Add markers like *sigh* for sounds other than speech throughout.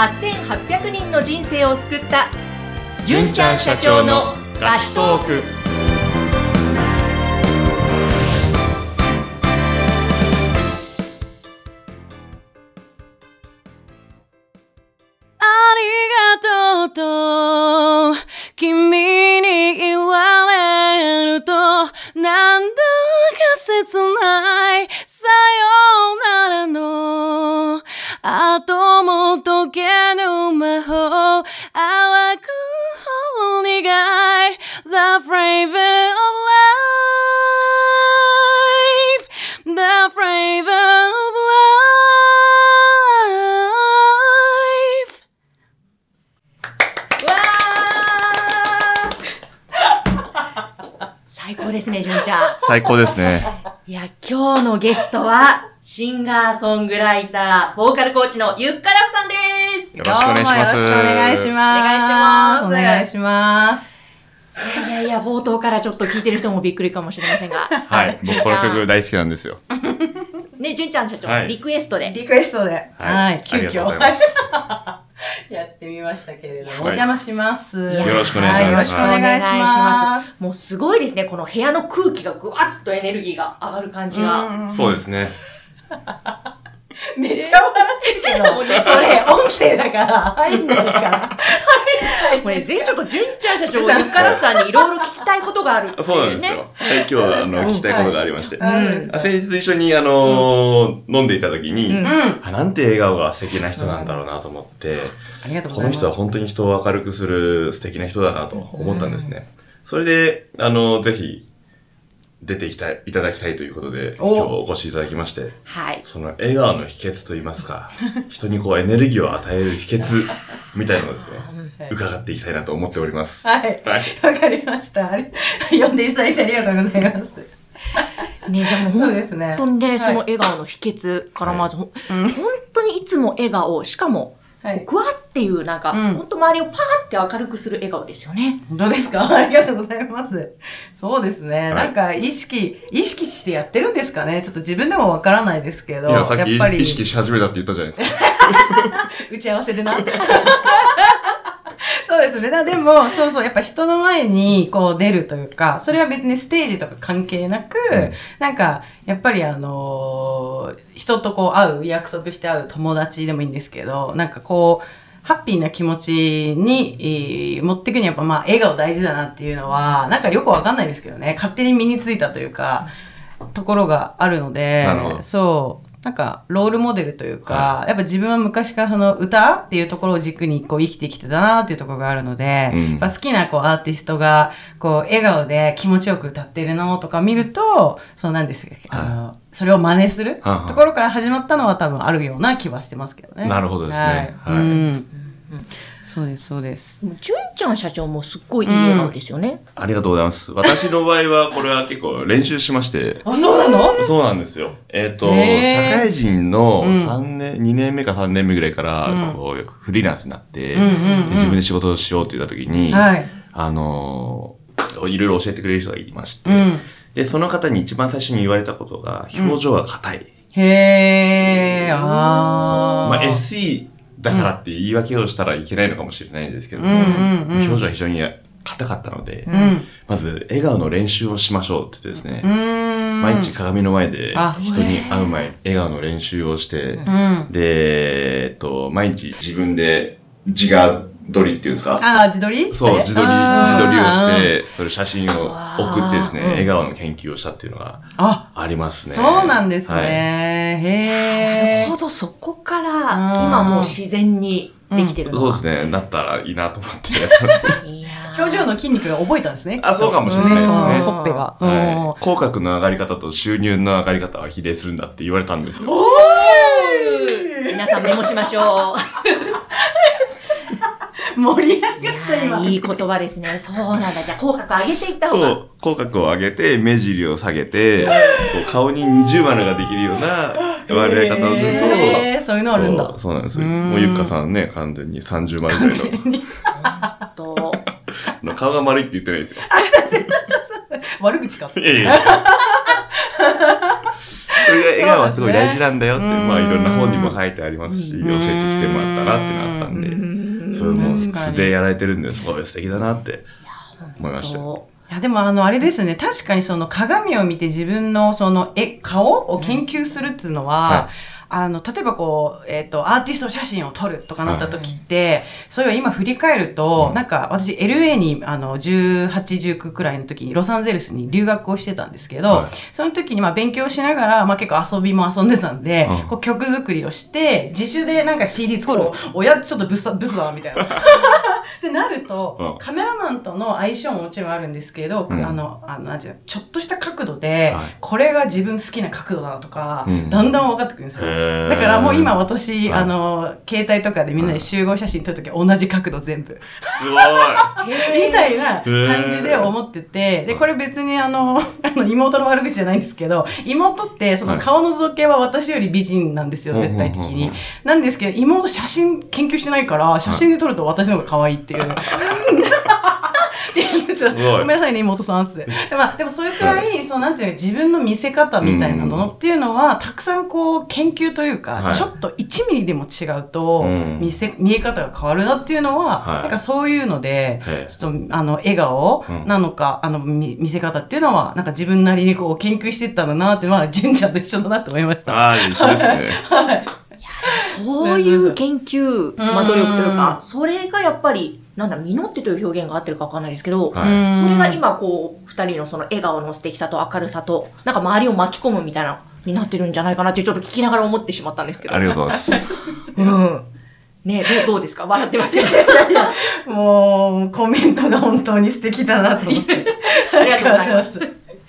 8800人の人生を救った。純ちゃん社長のラストーク。ありがとうと君に言われるとなんだか切ない。さよならの後も解けぬ魔法淡くお願い The flavor of life. The flavor of life. *laughs* 最高ですね純ちゃん。最高ですね。いや今日のゲストはシンガーソングライターボーカルコーチのゆっからふさんですよろしくお願いします。どうもよろしくお願いします。お願いしますお願いします。いやいや冒頭からちょっと聞いてる人もびっくりかもしれませんがはい。*laughs* 僕この曲大好きなんですよ。*laughs* ね純ちゃん社長、はいリクエストでリクエストで、はい、急遽。*laughs* やってみましたけれども、はいお邪魔します。よろしくお願いしますはよろしくお願いします。もうすごいですねこの部屋の空気がぐわっとエネルギーが上がる感じが、うんそうですね。*laughs* めっちゃ笑ってるけど、それ音声だから入んないから。*laughs* これぜひちょっと純ちゃん社長ゆっからふさんにいろいろ聞きたいことがあるっていそうなんですよ。はい、今日はあの、聞きたいことがありまして。うん。あ先日一緒にあのー飲んでいた時に、うん。あなんて笑顔が素敵な人なんだろうなと思って、こ。の人は本当に人を明るくする素敵な人だなと思ったんですね。それで、あの、ぜひ、出ていきたい、いただきたいということで、お今日お越しいただきまして、はいその笑顔の秘訣といいますか、*laughs* 人にこうエネルギーを与える秘訣みたいなのをですね、伺っていきたいなと思っております。はい。はい。わかりました。*laughs* 呼んでいただいてありがとうございます。ねでも *laughs* そう本ですね。当にね、はいその笑顔の秘訣からまず、ほんうん本当にいつも笑顔しかもはい。ぐわっていうなんか、うん本当周りをパーって明るくする笑顔ですよね。本当ですか？*laughs* ありがとうございます。そうですね。いなんか意識、意識してやってるんですかね？ちょっと自分でもわからないですけど。いや、さっきやっぱり意識し始めたって言ったじゃないですか。*laughs* 打ち合わせでな。*laughs* そうですね。だでも、そうそう、やっぱ人の前にこう出るというか、それは別にステージとか関係なく、うんなんか、やっぱりあのー人とこう会う、約束して会う友達でもいいんですけど、なんかこう、ハッピーな気持ちに、えー持っていくにはやっぱまあ笑顔大事だなっていうのは、なんかよくわかんないですけどね、勝手に身についたというか、ところがあるのでそう、なんかロールモデルというか、はやっぱ自分は昔からその歌っていうところを軸にこう生きてきてたなっていうところがあるので、うん。好きなこうアーティストがこう笑顔で気持ちよく歌ってるのとか見ると、そうなんですあの、それを真似するところから始まったのは多分あるような気はしてますけどね。なるほどですね。はい。はい。うんそうです、そうです。純ちゃん社長もすっごいいい笑顔ですよね。ありがとうございます。私の場合は、これは結構練習しまして、あ、そうなの？そうなんですよ。えっ、ー社会人のうん3年、2年目か3年目ぐらいから、うんこう、フリーランスになって、うんうんうんで自分で仕事をしようって言った時に、はい。あのーいろいろ教えてくれる人がいまして、うん。で、その方に一番最初に言われたことが、表情が硬い。へー、あー。まあ、SE だからって言い訳をしたらいけないのかもしれないんですけども、表情は非常に硬かったので、うん。まず、笑顔の練習をしましょうって言ってですね、うん。毎日鏡の前であ人に会う前、笑顔の練習をして、うん。で、えっと、毎日自分で自画撮りっていうんですか？ああ、自撮り？そう、自撮り、自撮りをして、それ写真を送ってですね、うん笑顔の研究をしたっていうのがあ、ありますね。そうなんですはいね。なへえ。るほど、そこからうん今もう自然にできてるのそうですね、なったらいいなと思ってやってます。いやー表情の筋肉が覚えたんですね。あそうかもしれないですねうんほっぺが。はい。口角の上がり方と収入の上がり方は比例するんだって言われたんですよ。皆さんメモしましょう。うん盛り上がった今。ーいい言葉ですね。そうなんだ。じゃあ、口角上げていった方が。そう、口角を上げて、目尻を下げて、こう顔に二重丸ができるような笑い方をすると、へーそういうのあるんだそう。そうなんですよ。うんもうゆっかさんね、完全に30丸ぐらいとの、顔が丸いって言ってないですよ。悪口か。いやいや。そそれが笑顔はすごい大事なんだよって、うんまあいろんな本にも書いてありますし、うん教えてきてもらったなってなったんで、うんそれも素でやられてるんですごい素敵だなって思いましたよ。いやでもあのあれですね。確かにその鏡を見て自分のその絵顔を研究するっていうのは、はいあの例えばこう、えっとアーティスト写真を撮るとかなった時って、それを今振り返ると、うん。なんか私 LA にあの1819くらいの時にロサンゼルスに留学をしてたんですけど、はい。その時にまあ勉強しながら、まあ、結構遊びも遊んでたんで、うん。こう曲作りをして自主でなんか CD 作る親ちょっとブスだブスだわみたいな。*laughs* ってなると、うん。カメラマンとの相性ももちろんあるんですけど、うん。あの、あの、なんていうのちょっとした角度で、はい。これが自分好きな角度だなとか、うん。だんだん分かってくるんですよ。だからもう今私、はいあの、携帯とかでみんなで集合写真撮るとき同じ角度全部。すごい。*laughs* みたいな感じで思ってて、で、これ別にあの、*laughs* あの妹の悪口じゃないんですけど、妹ってその顔の造形は私より美人なんですよ、はい絶対的に。なんですけど、妹写真研究してないから、写真で撮ると私の方が可愛いっていう。*laughs* ちょっとすごめんなさいね、妹さんっす。でまあ、でもそれくらい、そうなんていうの、自分の見せ方みたいなのっていうのは、たくさんこう、研究というか、はい。ちょっと1ミリでも違うと、うん。見せ、見え方が変わるなっていうのは、はい。なんかそういうので、ちょっと、あの、笑顔うん。なのか、あの、み見せ方っていうのは、なんか自分なりにこう、研究していったんだなっていうのは、純ちゃんと一緒だなと思いました。ああ、一緒ですね。*laughs* そういう研究、まあ努力といううか、んそれがやっぱり、なんだ、実ってという表現が合ってるかわかんないですけど、はいうんそれが今こう、二人のその笑顔の素敵さと明るさと、なんか周りを巻き込むみたいな、になってるんじゃないかなってちょっと聞きながら思ってしまったんですけど。ありがとうございます。うん。ねどうどうですか？笑ってます？けど。もう、コメントが本当に素敵だなと思って。*laughs* ありがとうございます。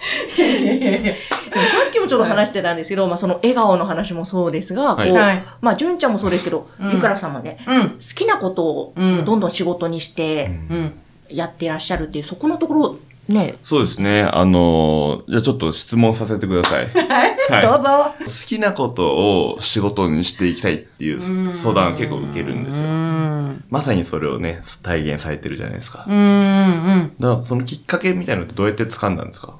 さっきもちょっと話してたんですけど、まあその笑顔の話もそうですが、はいこう、はいまあ純ちゃんもそうですけど、うんゆからさんもね、うん。好きなことをうんどんどん仕事にしてうん。やってらっしゃるっていう、そこのところ、ね、そうですね。あのーじゃあちょっと質問させてください。*laughs* はいどうぞ。好きなことを仕事にしていきたいっていう相談を結構受けるんですうよ。ん。まさにそれをね、体現されてるじゃないですか。うん。うん。だからそのきっかけみたいなのってどうやって掴んだんですか？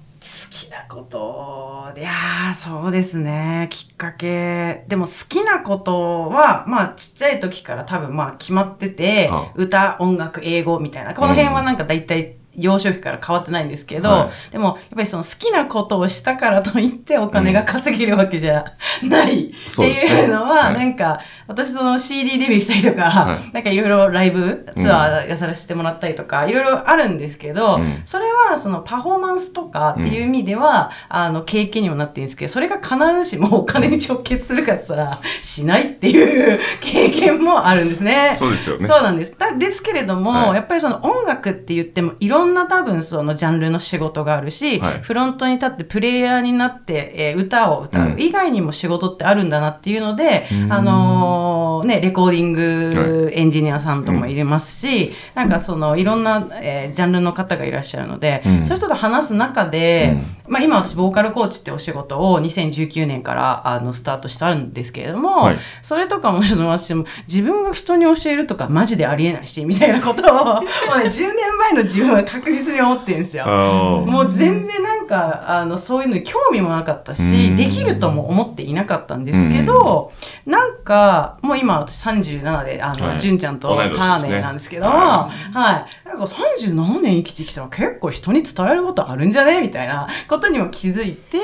こと、いやー、そうですね。きっかけ。でも好きなことは、まあちっちゃい時から多分まあ決まっててあ、歌、音楽、英語みたいな。この辺はなんか大体、幼少期から変わってないんですけど、はでもやっぱりその好きなことをしたからといってお金が稼げるわけじゃない。ってそうですね。いうのは、はい。なんか私その CD デビューしたりとか、はい。なんかいろいろライブツアーやさせてもらったりとか、いろいろあるんですけど、うん。それはそのパフォーマンスとかっていう意味では、あの経験にもなってるんですけどそれが必ずしもお金に直結するかって言ったらしないっていう経験もあるんですね。そうですよね。そうなんです。だですけれども、はい。やっぱりその音楽って言ってもいろんな多分そのジャンルの仕事があるし、はい。フロントに立ってプレイヤーになって、えー歌を歌う。うん。以外にも仕事ってあるんだなっていうので、うん。あのーね、レコーディングはエンジニアさんともいれますし、なんかそのいろんな、えージャンルの方がいらっしゃるので、うん。そういう人と話す中で、まあ今私ボーカルコーチってお仕事を2019年からあのスタートしたんですけれども、はい。それとかもちょっと私も自分が人に教えるとかマジでありえないし、みたいなことを、*laughs* もうね、10年前の自分は確実に思ってるんですよ。もう全然なんか、あの、そういうのに興味もなかったうし、ん。できるとも思っていなかったんですけど、なんか、もう今私37で、あの、はい。純ちゃんとターメンなんですけども、ははい。なんか37年生きてきたら結構人に伝えることあるんじゃね？みたいなことにも気づいて、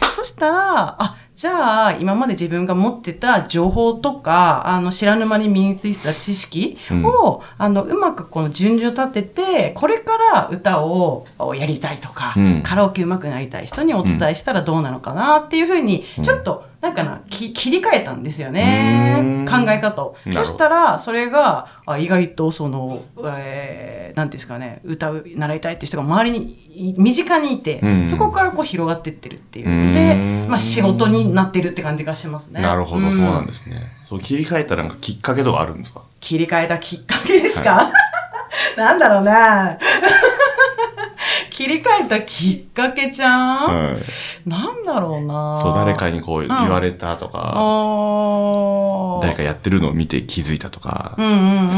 はそしたら、あ、じゃあ、今まで自分が持ってた情報とか、あの、知らぬ間に身についてた知識を、あの、うまくこの順序立てて、これから歌をやりたいとか、うん。カラオケうまくなりたい人にお伝えしたらどうなのかなっていうふうに、ちょっと、なんかな、き切り替えたんですよねうん。考え方を。そしたら、それが、あ意外とその、えー、なんていうんですかね、歌う、習いたいっていう人が周りにい、身近にいて、うんそこからこう広がってってるっていうので、うんまあ仕事になってるって感じがしますね。なるほど、そうなんす。ですね。そう切り替えたなんかきっかけとかあるんですか？切り替えたきっかけですか、*laughs* なんだろうな切り替えたきっかけちゃん、はい。なんだろうなそう、誰かにこう言われたとあか、ー誰かやってるのを見て気づいたとかう。んうんうんう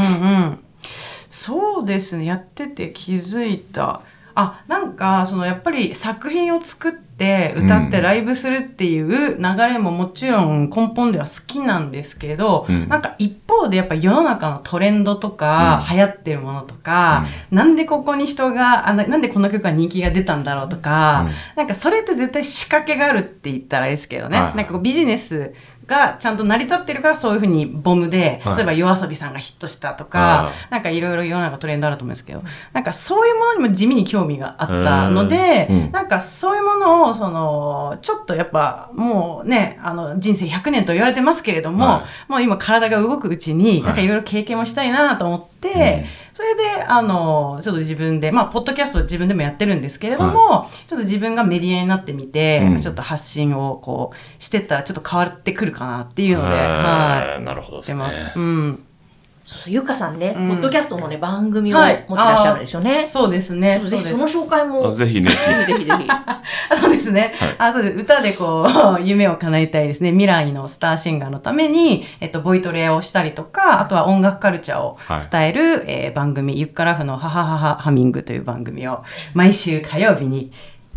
ん。そうですね。やってて気づいた。あ、なんか、そのやっぱり作品を作ってって歌ってライブするっていう流れももちろん根本では好きなんですけど、うん。なんか一方でやっぱ世の中のトレンドとか、流行ってるものとか、なんでここに人があななんでこの曲は人気が出たんだろうとか、うん。なんかそれって絶対仕掛けがあるって言ったらいいですけどね、はいなんかこうビジネスがちゃんと成り立ってるからそういうふうにボムで、はい。例えば夜遊びさんがヒットしたとか、はいなんかいろいろ世の中トレンドあると思うんですけど、なんかそういうものにも地味に興味があったので、うん。なんかそういうものを、その、ちょっとやっぱもうね、あの人生100年と言われてますけれども、はもう今体が動くうちに、い。なんかいろいろ経験もしたいなと思って、それで、あの、ちょっと自分で、まあ、ポッドキャスト自分でもやってるんですけれども、ちょっと自分がメディアになってみて、うん。ちょっと発信をこう、してったらちょっと変わってくるかなっていうので、はい。はい。なるほどですね。うん。そうそう、ゆかさんね、うんポッドキャストのね、番組を持はい。ってらっしゃるんですよね。あーそうですね。そうぜひそうですその紹介も、あぜひね、ぜひぜひぜひ。*laughs* あそうですね。はいあそうです。歌でこう、*laughs* 夢を叶えたいですね。未来のスターシンガーのために、えっと、ボイトレをしたりとか、あとは音楽カルチャーを伝える、えー番組、ゆっからふのハハハハハミングという番組を、毎週火曜日に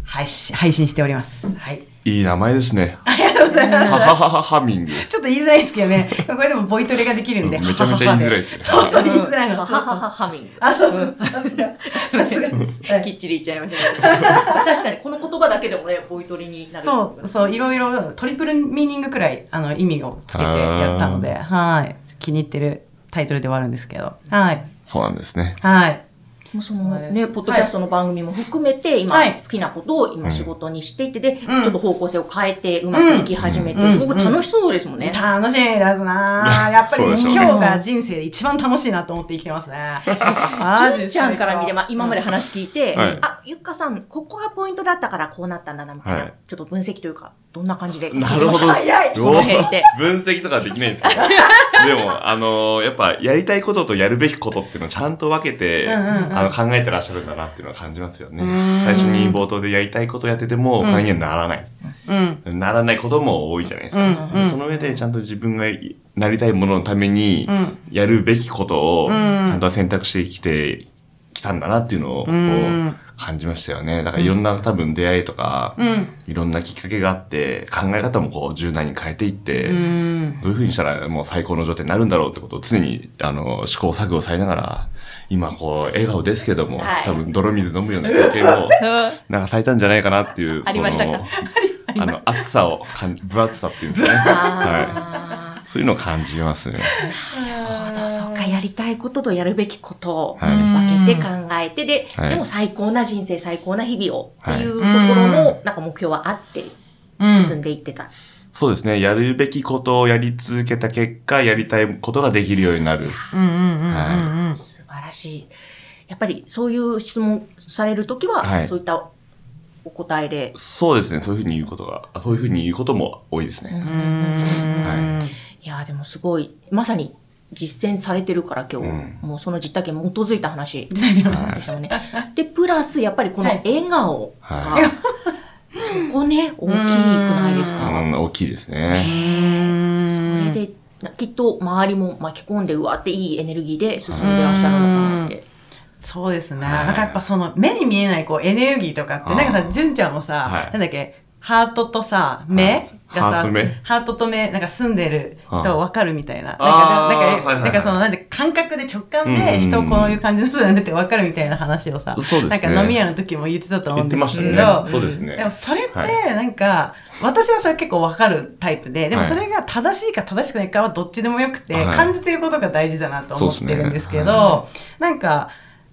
配信配信しております。はい。いい名前ですね。ありがとうございます。ははははハミング。ちょっと言いづらいですけどね。*laughs* これでもボイトレができるんで。めちゃめちゃ言いづらいですねそうそう、言いづらいの。ははははハミング。あ、そうそう。さすが。さすがです。はいきっちり言っちゃいました。確かにこの言葉だけでもね、ボイトレになる。そう、そう、いろいろトリプルミーニングくらい、あの、意味をつけてやったので、はい。気に入ってるタイトルではあるんですけど、はい。そうなんですね。はい。そね、ポッドキャストの番組も含めて、今はい。好きなことを今仕事にしていて、で、ちうん。ょっと方向性を変えてうまくいき始めて、うん。すごく楽しそうですもんね。楽しいですな。ぁ *laughs* やっぱり、今日が人生で一番楽しいなと思って生きてますね。じゅんちゃんから見れば、今まで話聞いて、はい。あ、ゆっかさん、ここがポイントだったからこうなったんだな、みたいな、はい。ちょっと分析というか、どんな感じで？なるほど。早いその辺ってお分析とかできないんですけど。*laughs* でも、あのーやっぱ、やりたいこととやるべきことっていうのをちゃんと分けて、うんうんうんあの、考えてらっしゃるんだなっていうのは感じますよねうん。最初に冒頭でやりたいことをやってても、お金にはならない。うん。ならないことも多いじゃないですか。うんうんその上でちゃんと自分がなりたいもののためにうん、やるべきことを、ちうんゃんと選択してきてきたんだなっていうのを、感じましたよね。だからいろんな多分出会いとか、うん。いろんなきっかけがあって、考え方もこう柔軟に変えていって、うん。どういう風にしたらもう最高の状態になるんだろうってことを常に、あの、試行錯誤されながら、今こう、笑顔ですけども、はい多分泥水飲むような経験を、*laughs* なんかされたんじゃないかなっていう、ありましたか？その、あの、熱さを分厚さっていうんですかね。はあい。そういうのを感じますね。か、やりたいこととやるべきことをはい分けて考えて、で、はいでも最高な人生、最高な日々をってはいいうところの、なんか目標はあって、進んでいってた。そうですね。やるべきことをやり続けた結果、やりたいことができるようになる。うんうんうんうんうん。素晴らしい。やっぱりそういう質問されるときは、はいそういったお答えで。そうですね。そういうふうに言うことが、あそういうふうに言うことも多いですね。いやーでもすごい、まさに実践されてるから今日、うん。もうその実体験に基づいた話。ではいしたもんね。で、プラスやっぱりこの笑顔。が、はい。そこね、大きくないですか、うん、大きいですね。それで、きっと周りも巻き込んで、うわっていいエネルギーで進んでらっしゃるのかなって。そうですね。はい。なんかやっぱその目に見えないこうエネルギーとかって、なんかさ、純ちゃんもさ、はい。なんだっけ、ハートとさ、目？がさ、ハートと目ハートと目、なんか住んでる人分かるみたいな。なんか、なんか、はいはいはいなんかその、なんで感覚で直感うんうんうんで人こういう感じの人だねって分かるみたいな話をさ、そうですねなんか飲み屋の時も言ってたと思うんですけど、ね。そうですね。でもそれってはいなんか、私はそれ結構わかるタイプで、でもはいそれが正しいか正しくないかはどっちでもよくて、はい感じてることが大事だなと思ってるんですけど、そなんか、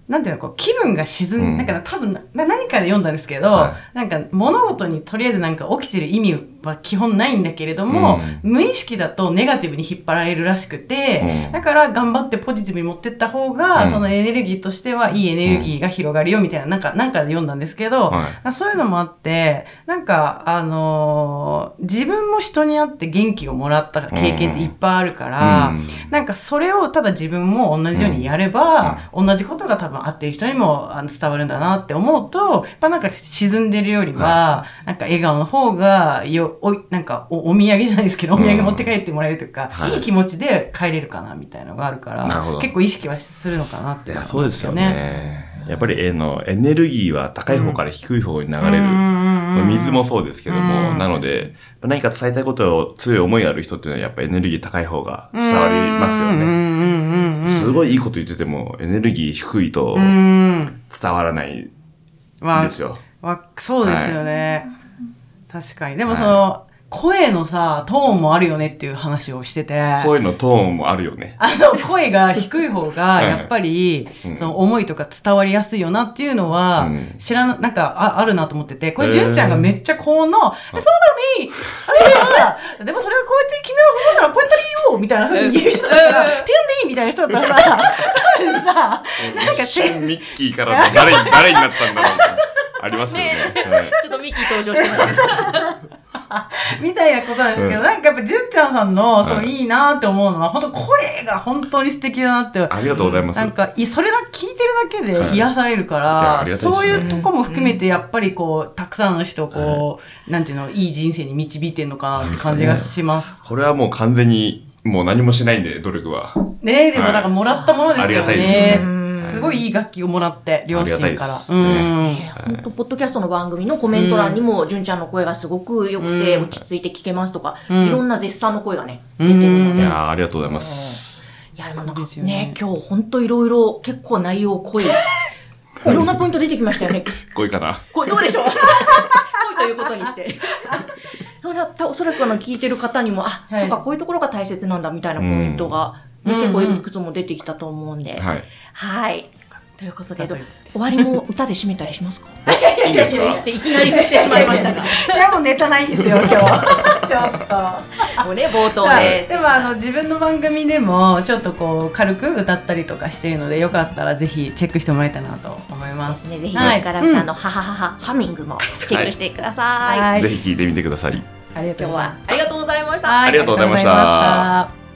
なんていうの、こう、気分が沈ん、うんなんか多分な、何かで読んだんですけど、はなんか物事にとりあえずなんか起きてる意味は基本ないんだけれども、無意識だとネガティブに引っ張られるらしくて、うん。だから頑張ってポジティブに持ってった方が、うん。そのエネルギーとしてはいいエネルギーが広がるよみたいな、なんか、なんかで読んだんですけど、はい。そういうのもあって、なんか、あのー自分も人に会って元気をもらった経験っていっぱいあるから、うん。なんかそれをただ自分も同じようにやれば、同じことが多分合ってる人にもあの伝わるんだなって思うと、やっぱなんか沈んでるよりは、なんか笑顔の方がよ、おいなんかおお土産じゃないですけど、お土産持って帰ってもらえるというか、はいいい気持ちで帰れるかなみたいなのがあるから、結構意識はするのかなっていや、思んそうですよね。やっぱり、えーのエネルギーは高い方から低い方に流れる。まあ水もそうですけども、うんなので、何か伝えたいことを強い思いがある人っていうのはやっぱエネルギー高い方が伝わりますよね。うんうんうんうん。すごいいいこと言ってても、エネルギー低いとうん。伝わらないですよ。わそうですよね。確かに。でもその、声のさ、トーンもあるよねっていう話をしてて。声のトーンもあるよね。あの声が低い方が *laughs* はい。やっぱりうん。その思いとか伝わりやすいよなっていうのはうん。知らななんかああるなと思ってて。これ純ちゃんがめっちゃ高音の「えそうだね。あいやでもそれはこうやって君は思ったらこうやったらいいよ」みたいな風に言う人だったら「うんてんでいい」みたいな人だったらさ多分さなんかミッキーからの誰に、誰になったんだろうありますよね。はい。ちょっとミッキー登場してます。*laughs* みたいなことなんですけど、うん。なんかやっぱ純ちゃんさんのそのはいいいなって思うのは本当声が本当に素敵だなって。ありがとうございます。なんかいそれだけ聞いてるだけはい。で癒されるから、ありがたいね。そういうとこも含めてやっぱりこうたくさんの人をこう、なんていうのいい人生に導いてるのかなって感じがします。これはもう完全に、もう何もしないんで、努力は。ねえでもはいだからもらったものですよありがたいねですね。すごいいい楽器をもらって両親から。本当ポッドキャストの番組のコメント欄にも、純ちゃんの声がすごく良くて、うん落ち着いて聞けますとか、うんいろんな絶賛の声がね、出てるのうんで。いやーありがとうございます。いや、でもなんかそうですよねね、今日本当いろいろ結構内容濃い。いろんなポイント出てきましたよね。こいかな。これどうでしょう？濃いということにして。*laughs* おそらくあの聞いてる方にも、あ、はいそっか、こういうところが大切なんだみたいなポイントが、ねうん結構いくつも出てきたと思うんで。はい。はい。ということで、終わりも歌で締めたりしますか？いいですか？でいきなり振ってしまいましたが。*laughs* いやもうネタないんですよ今日。*laughs* ちょっと。もうね、冒頭で。でもあの自分の番組でもちょっとこう軽く歌ったりとかしているのでよかったらぜひチェックしてもらいたいなと思います。ね、ぜひ、はいね、ガラムさんのハハハハ、ハミングもチェックしてください。はいぜひ聞いてみてくださいありがとうございましたありがとうございました